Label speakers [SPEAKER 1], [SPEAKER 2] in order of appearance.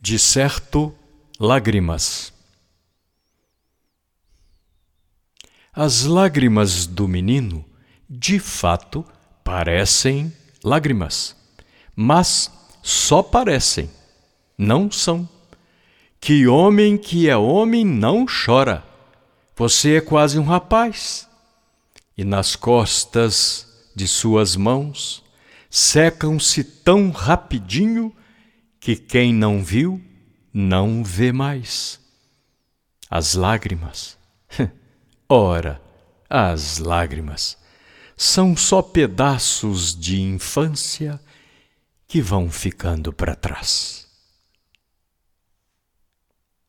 [SPEAKER 1] De certo, lágrimas. As lágrimas do menino, de fato, parecem lágrimas, mas só parecem, não são. Que homem que é homem não chora. Você é quase um rapaz. E nas costas de suas mãos secam-se tão rapidinho que quem não viu, não vê mais. As lágrimas, ora, as lágrimas, são só pedaços de infância que vão ficando para trás.